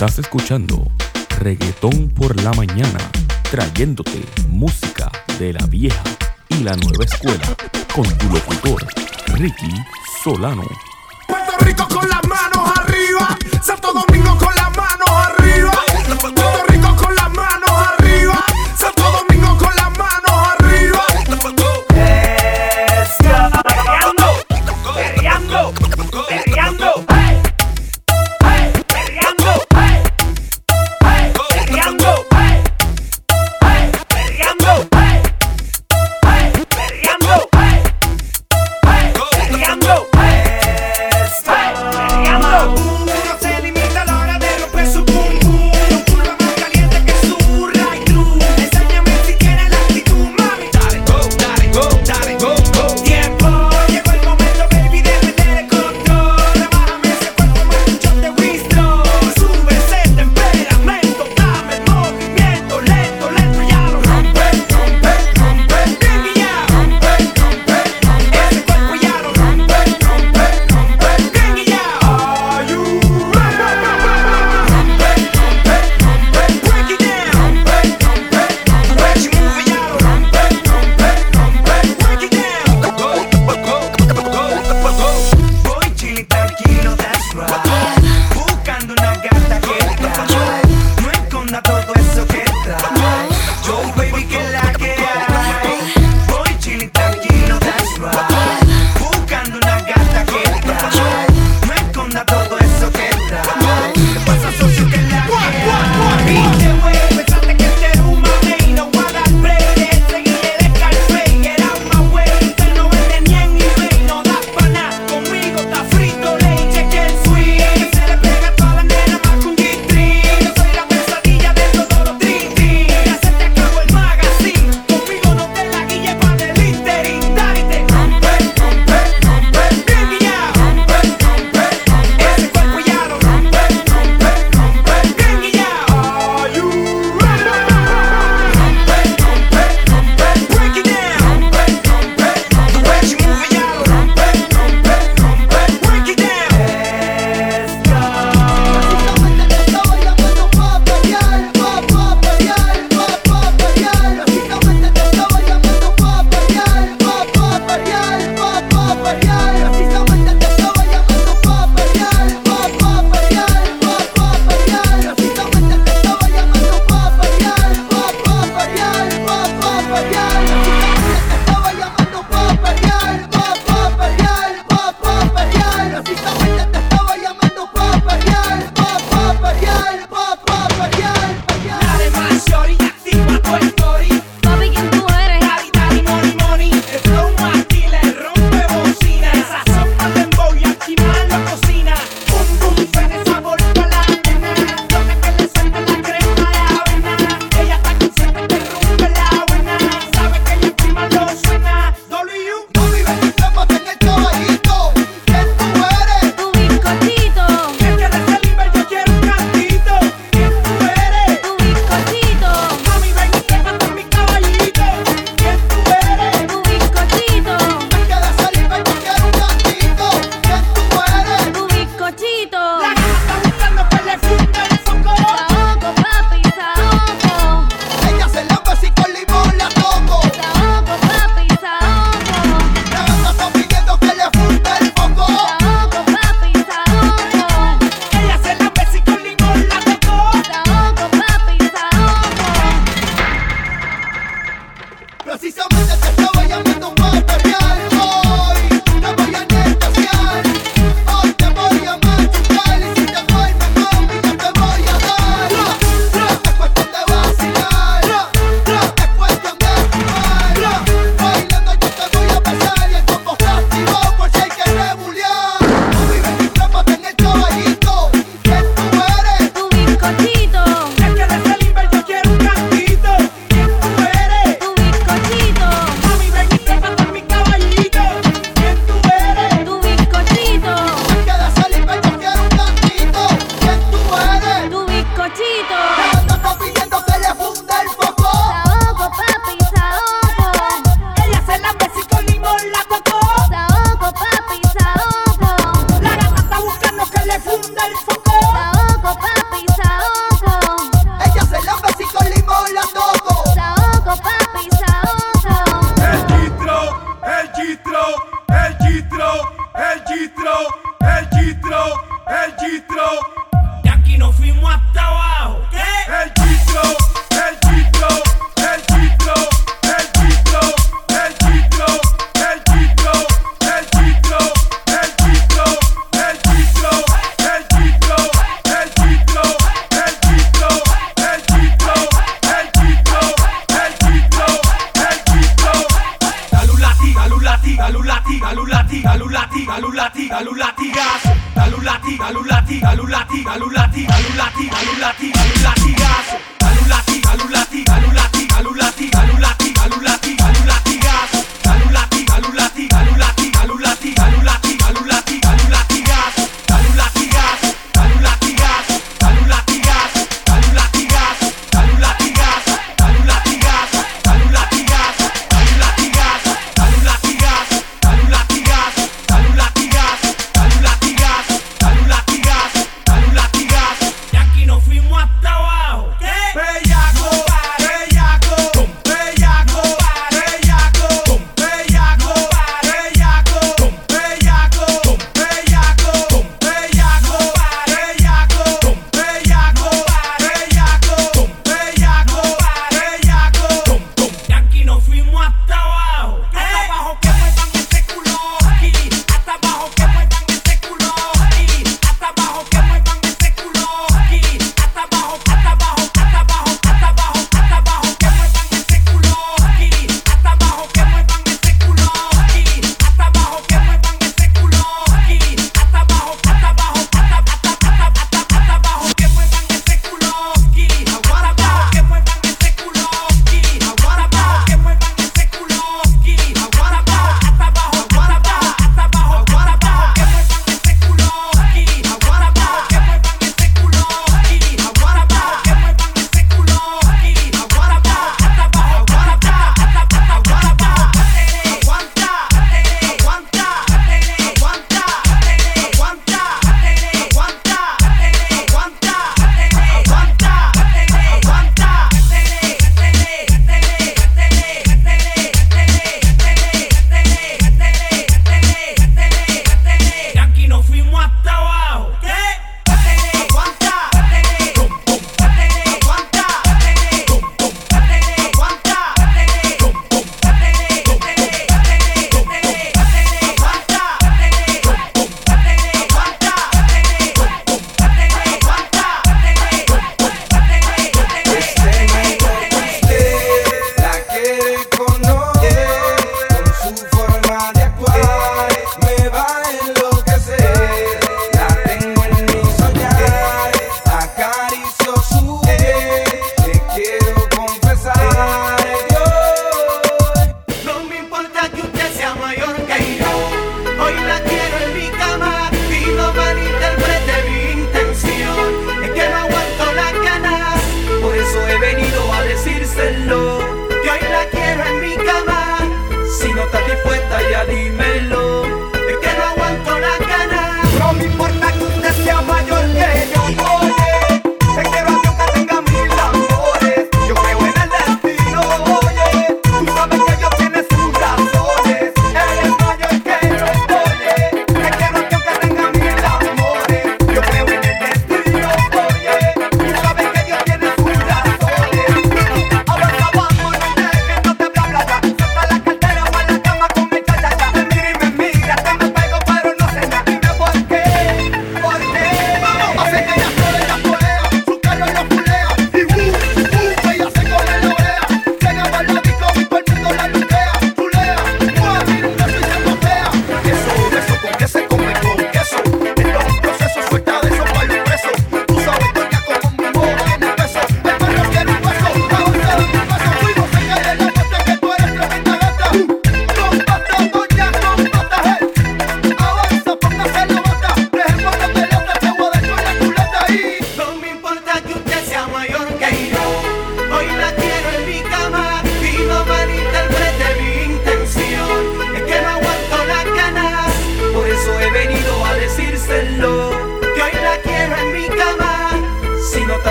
Estás escuchando Reggaetón por la mañana, trayéndote música de la vieja y la nueva escuela con tu locutor Ricky Solano. Puerto Rico con las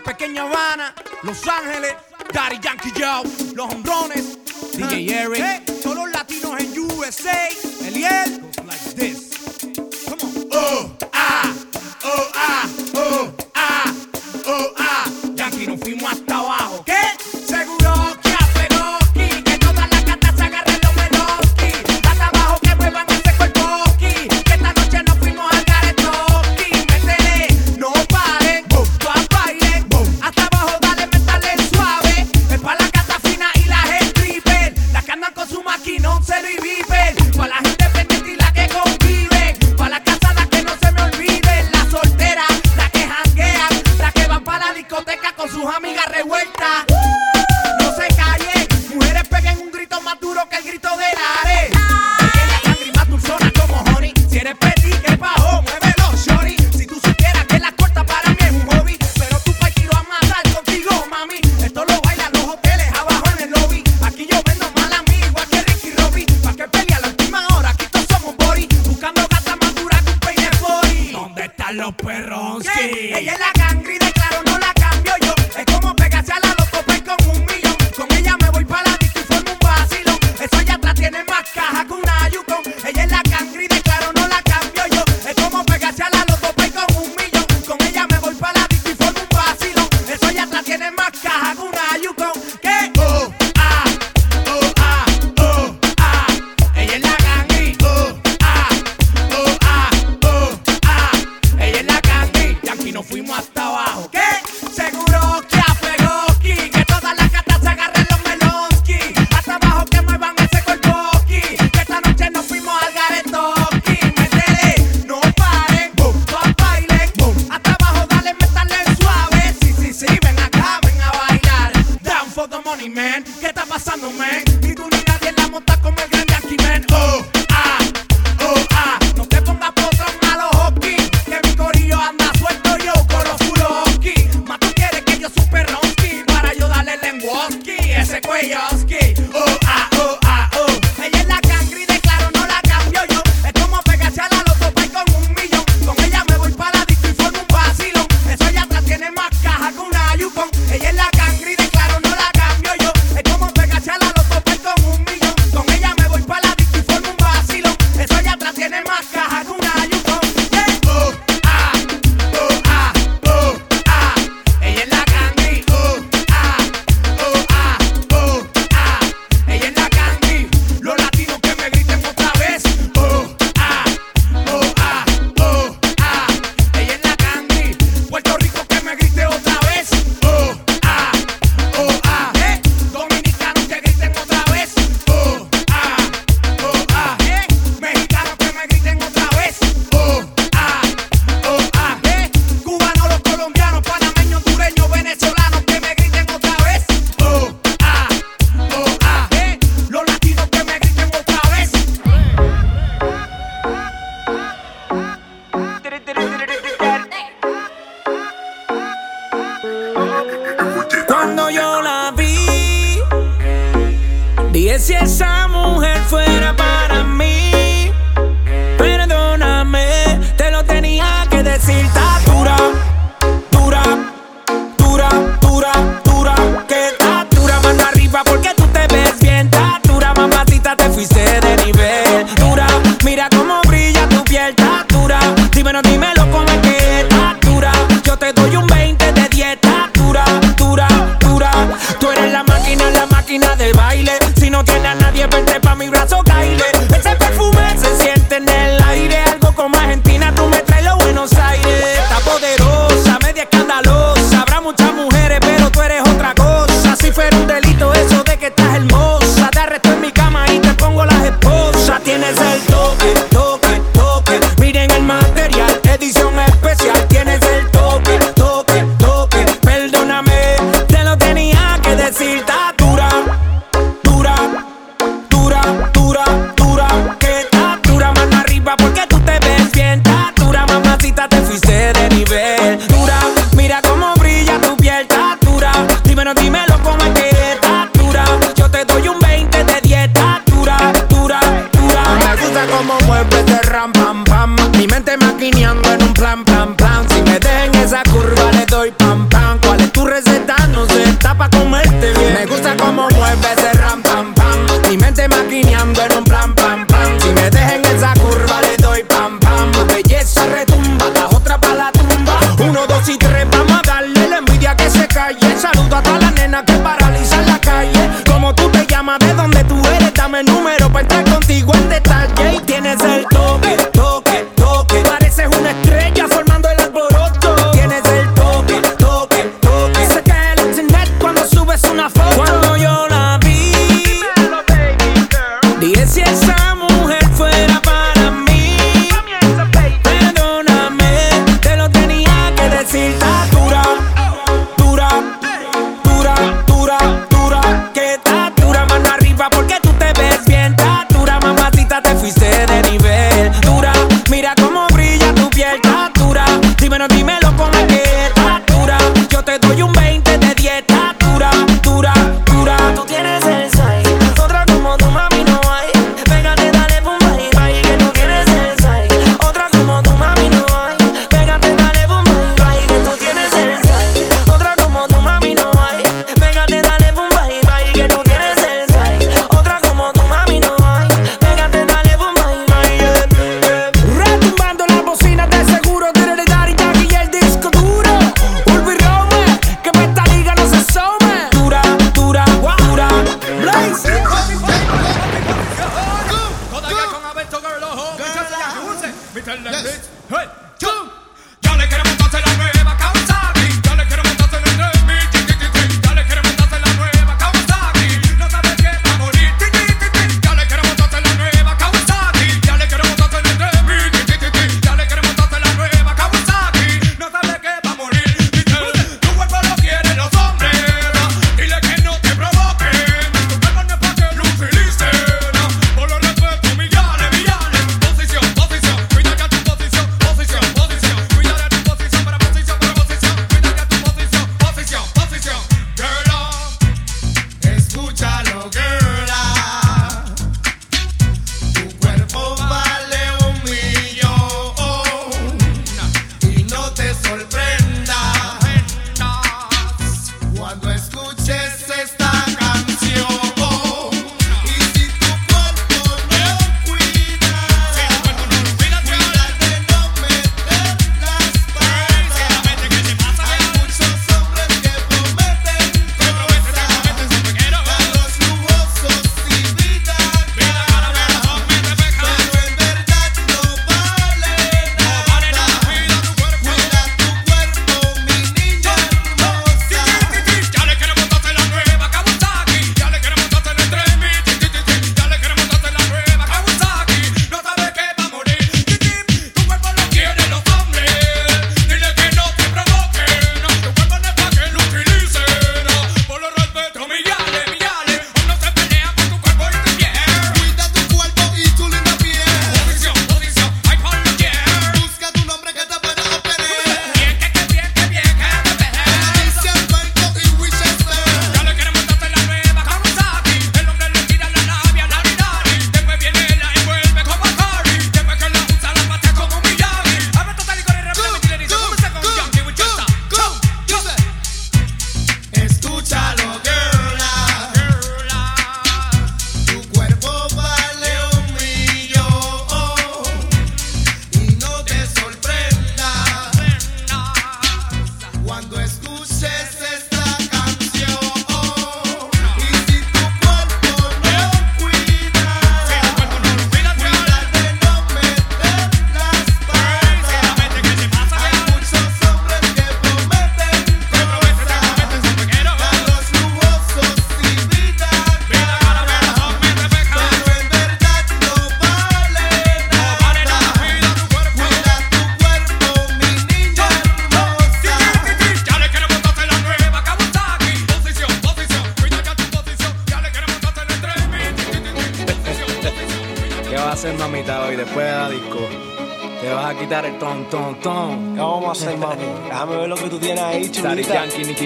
pequeña Habana, Los Ángeles, Daddy Yankee Joe, Los Hombrones, ah. DJ Eric, hey, los latinos en USA, Eliel, goes like this.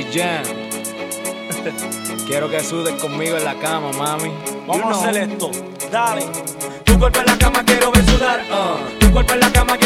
Jam. Quiero que sudes conmigo en la cama, mami. Vamos a hacer esto, dale. Tu cuerpo en la cama quiero ver sudar. Uh. Tu cuerpo en la cama quiero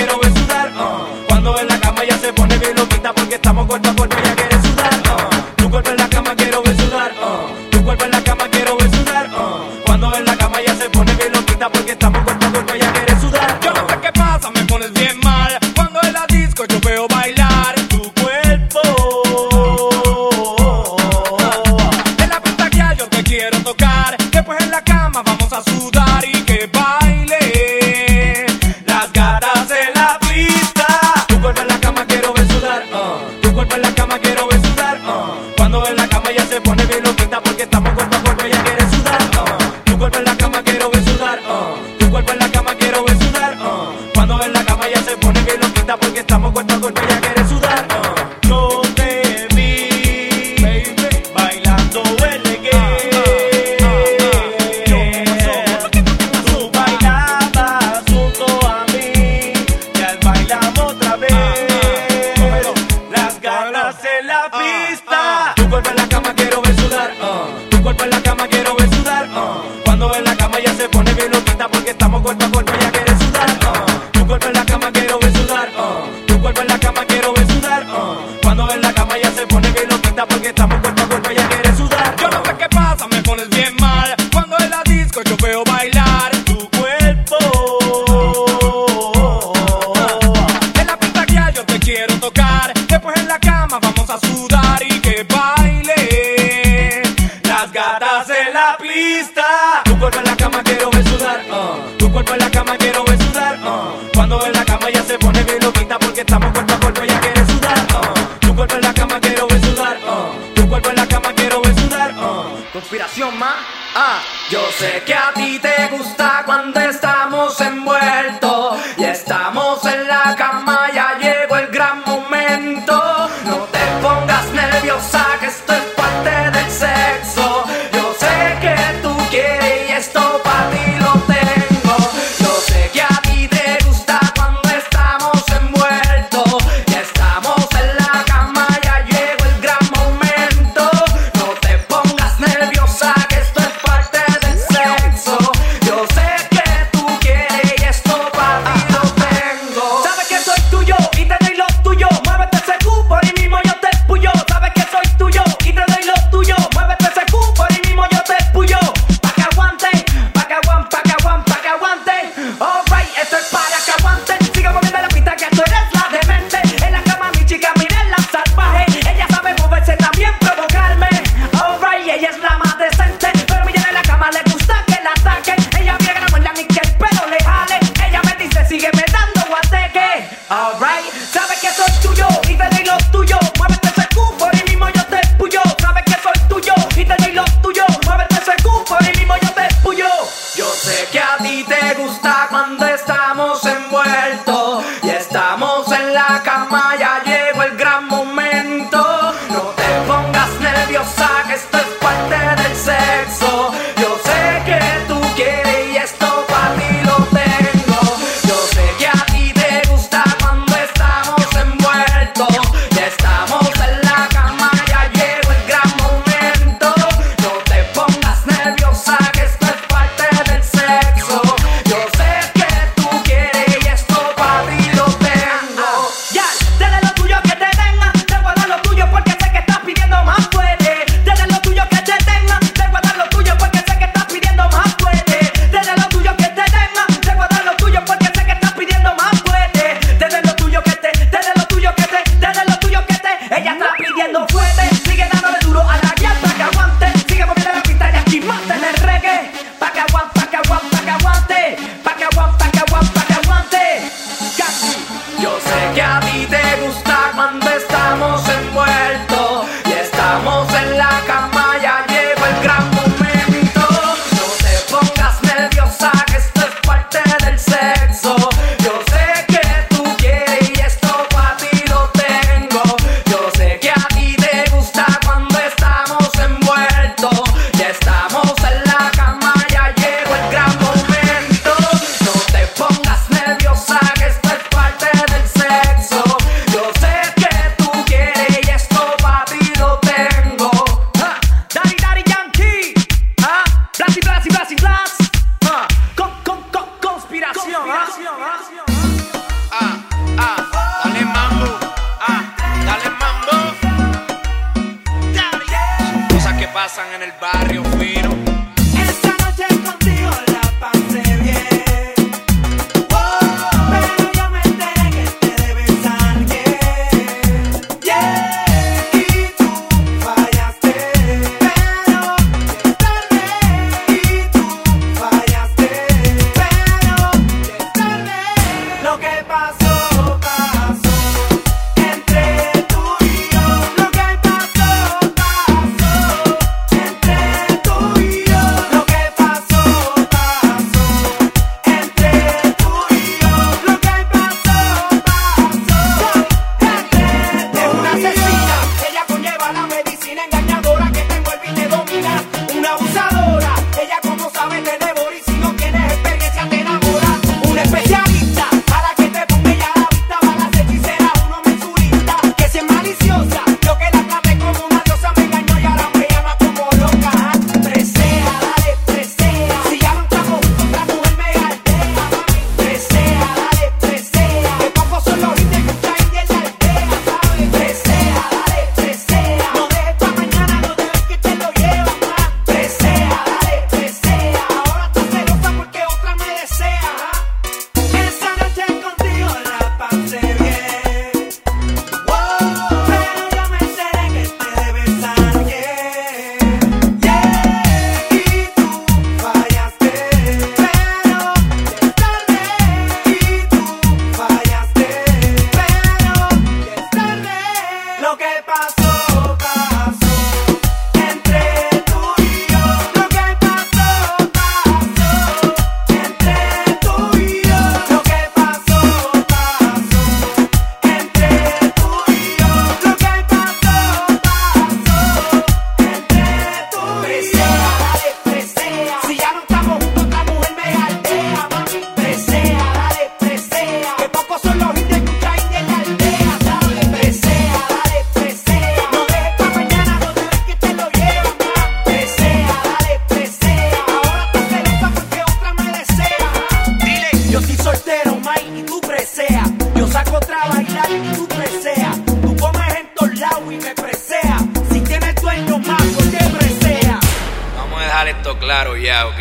dejar esto claro ya, ¿ok?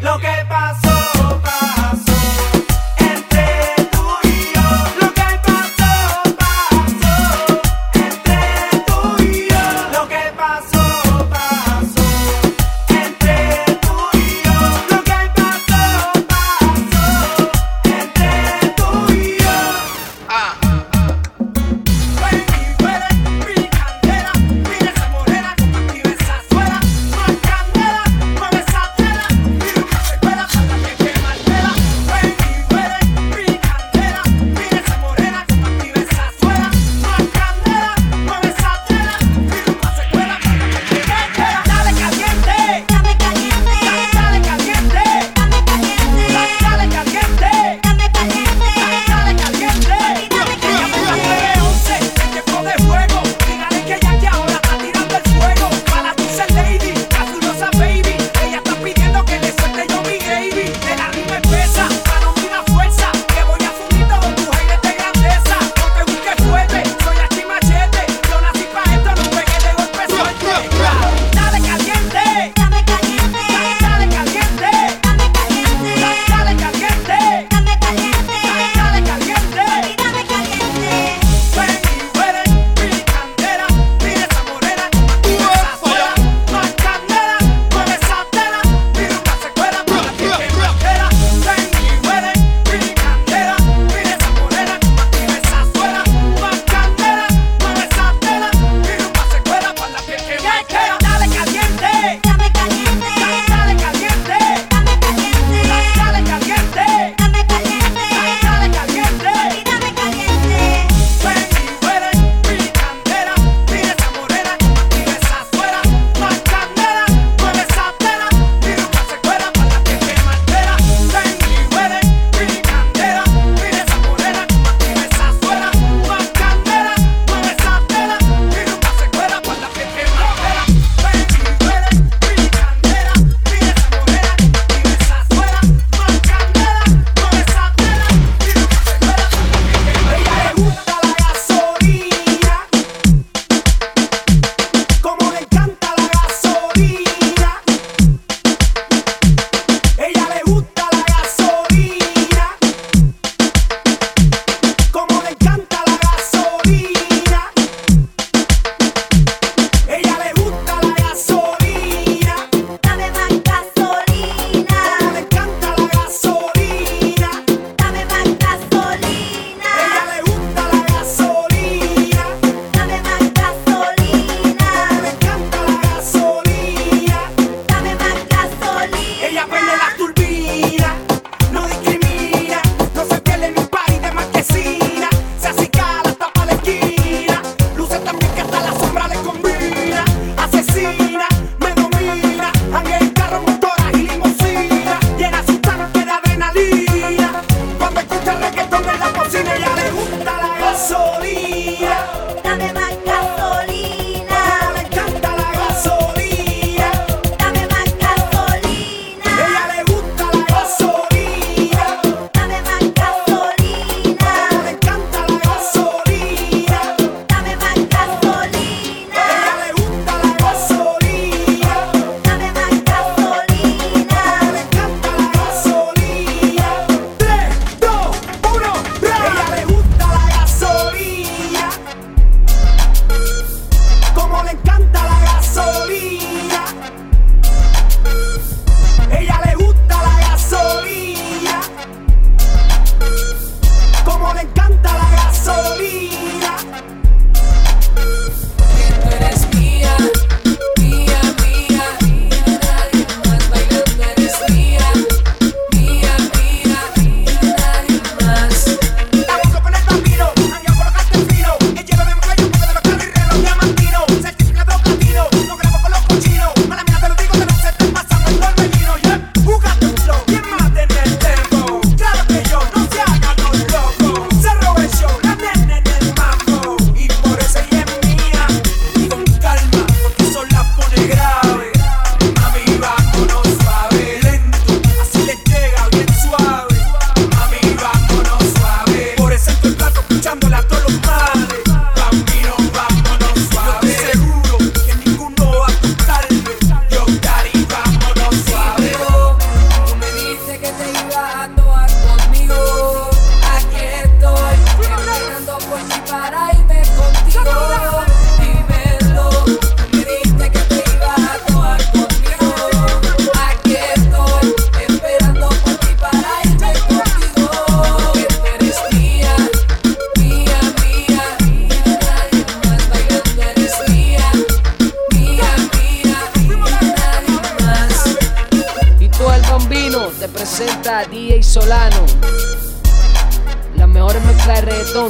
Lo que pasó, pasó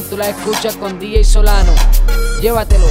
tú las escuchas con DJ Solano. Llévatelo.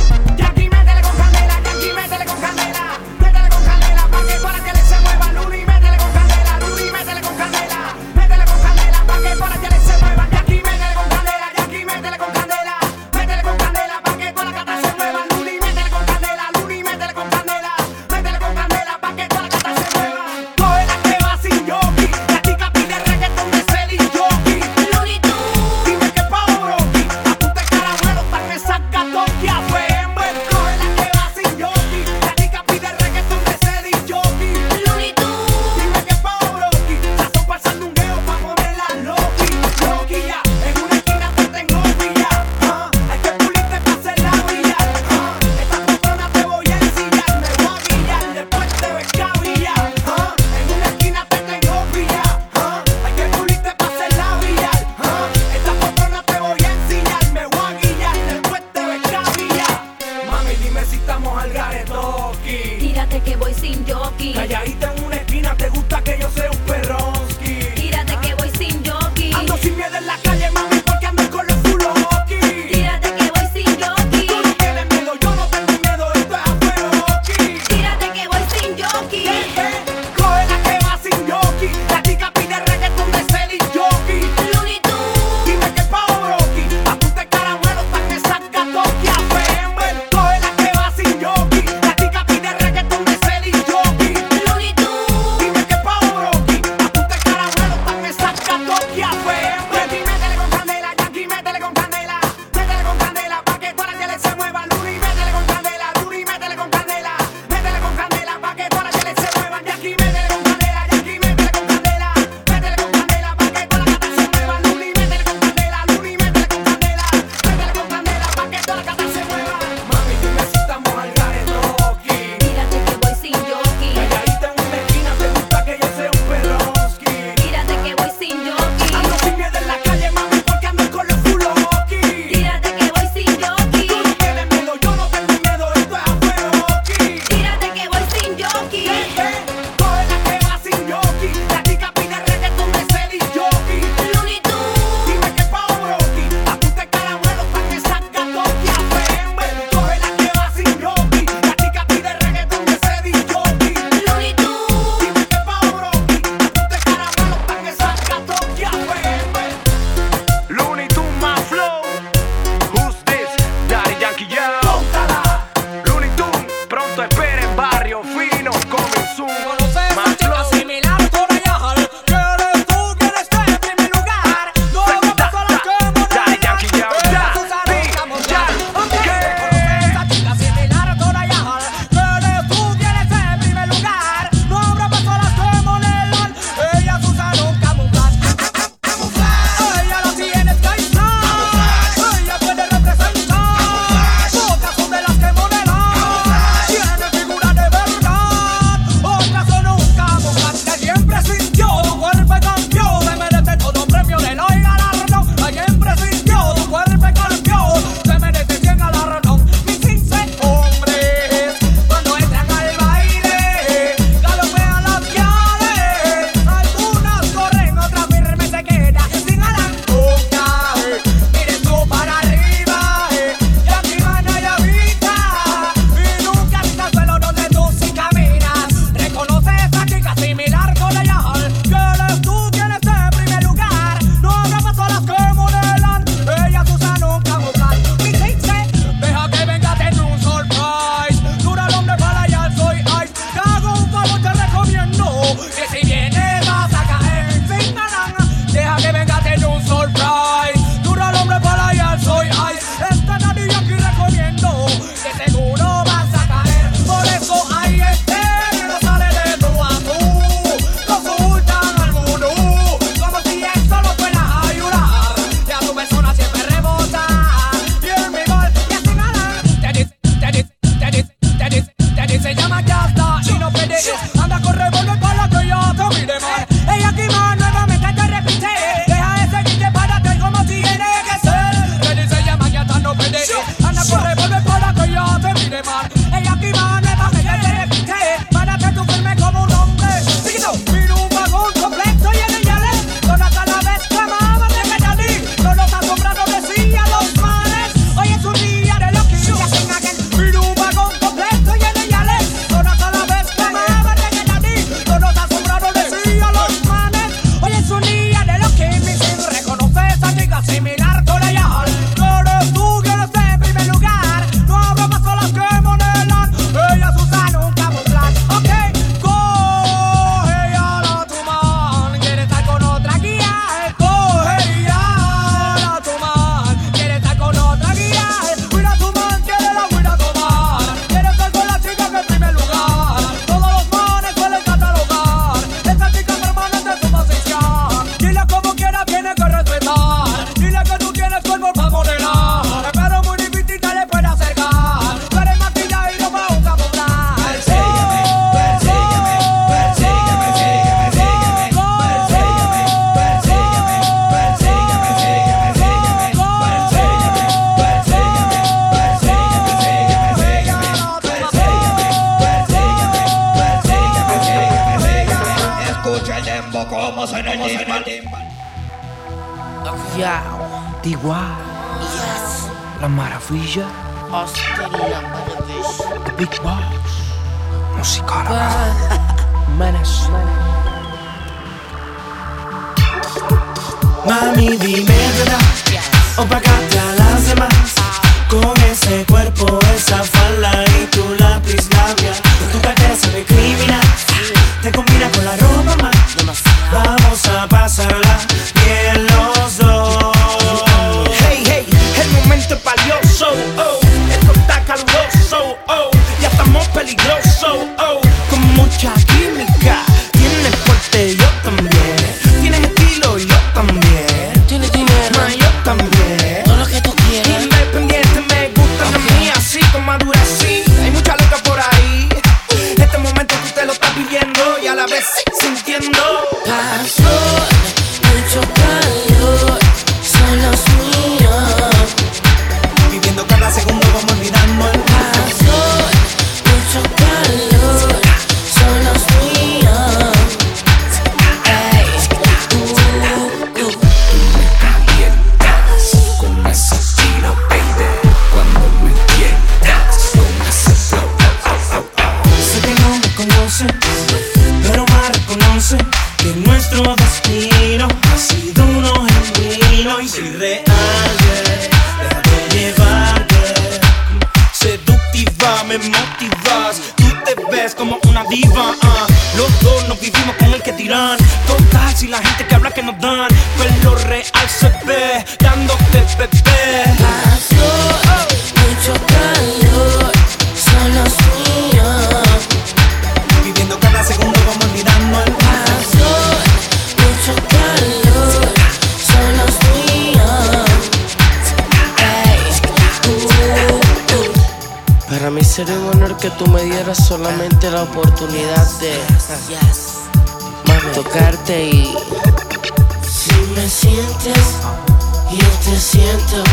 Yo te siento,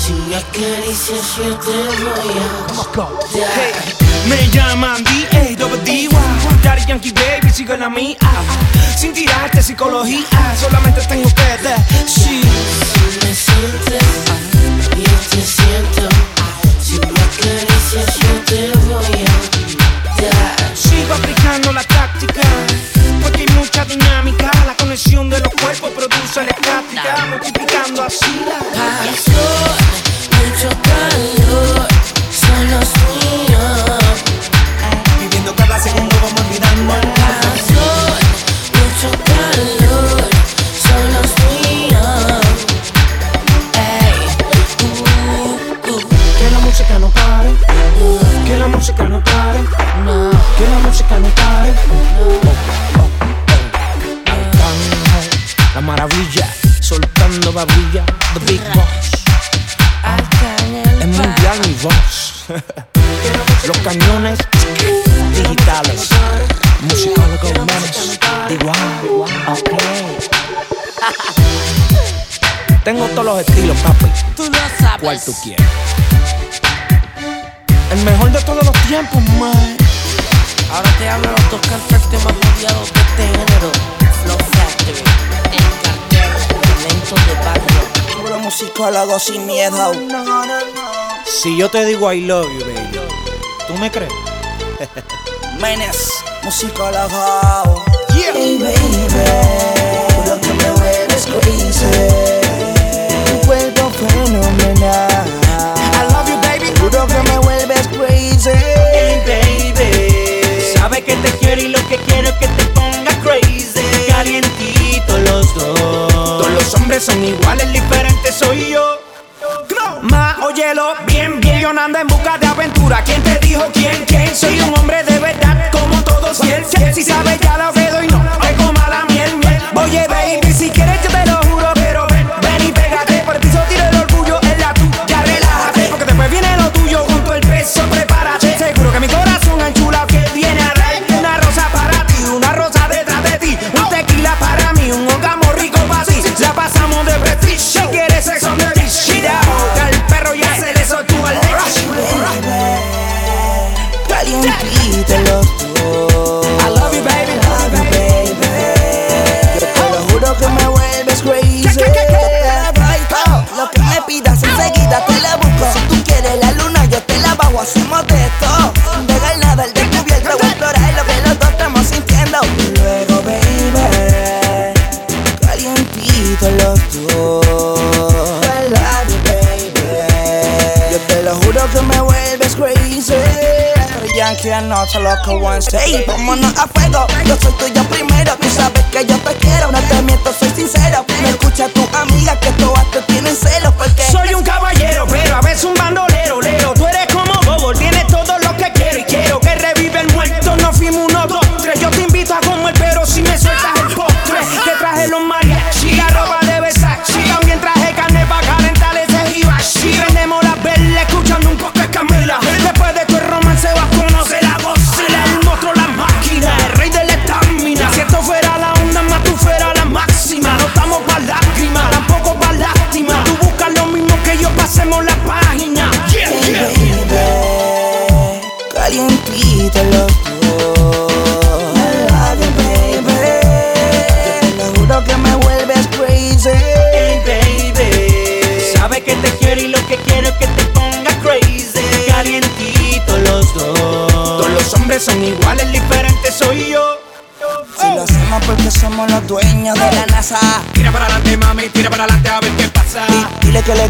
si me acaricias yo te voy a dar. Hey, me llaman D.A. Double D.Y. Daddy Yankee Baby, sigo en la mía Sin tirarte psicología, solamente tengo que decir Si me sientes, yo te siento Si me acaricias yo te voy a Sigo aplicando la táctica Porque hay mucha dinámica presión de los cuerpos produce la estática, multiplicando así la pasión. todavía The Big Boss. El mundial mi voz. Los cañones digitales. Musicólogos humanos. Igual, ok. Tengo todos los estilos, papi. Tú lo sabes. ¿Cuál tú quieres? El mejor de todos los tiempos, man. Ahora te hablo de los dos cantantes más odiados de este género. Los Factory son de barrio. Puro musicólogo sin miedo. Si yo te digo I love you, baby, ¿tú me crees? Menes, musicólogo. Yeah. Hey, baby, lo que me vuelves crazy. dijo solo con one step. Vámonos a fuego, yo soy tuyo.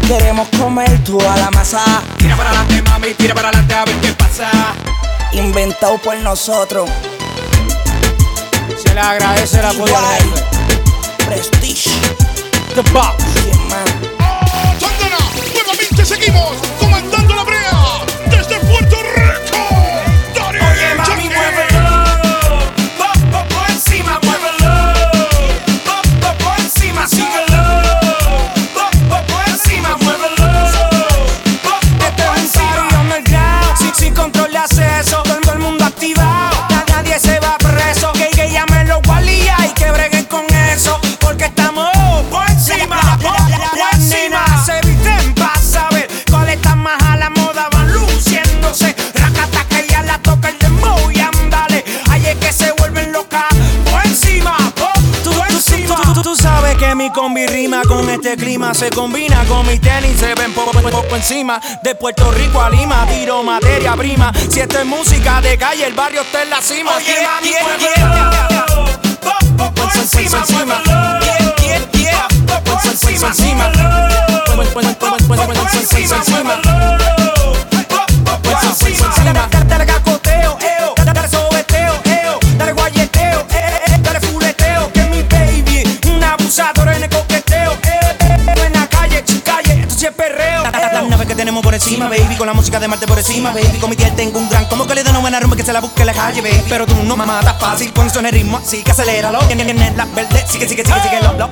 Queremos comer toda la masa. Tira para adelante, mami, tira para adelante a ver qué pasa. Inventado por nosotros. Se le agradece la apoyo Prestige. The Box. Oh, seguimos comentando. Este clima se combina con mis tenis, se ven poco, poco, encima. De Puerto Rico a Lima, tiro materia prima. Si esto es música de calle, el barrio está en la cima. Oye, mami, encima, encima. encima, encima. encima, encima. encima, baby. Con la música de Marte por encima, baby. Con mi tía tengo un gran como que le da una buena rumba que se la busque en la calle, baby. Pero tú no me matas fácil con el ritmo, así que aceléralo. En, en, sigue, sigue, sigue, sigue, lo,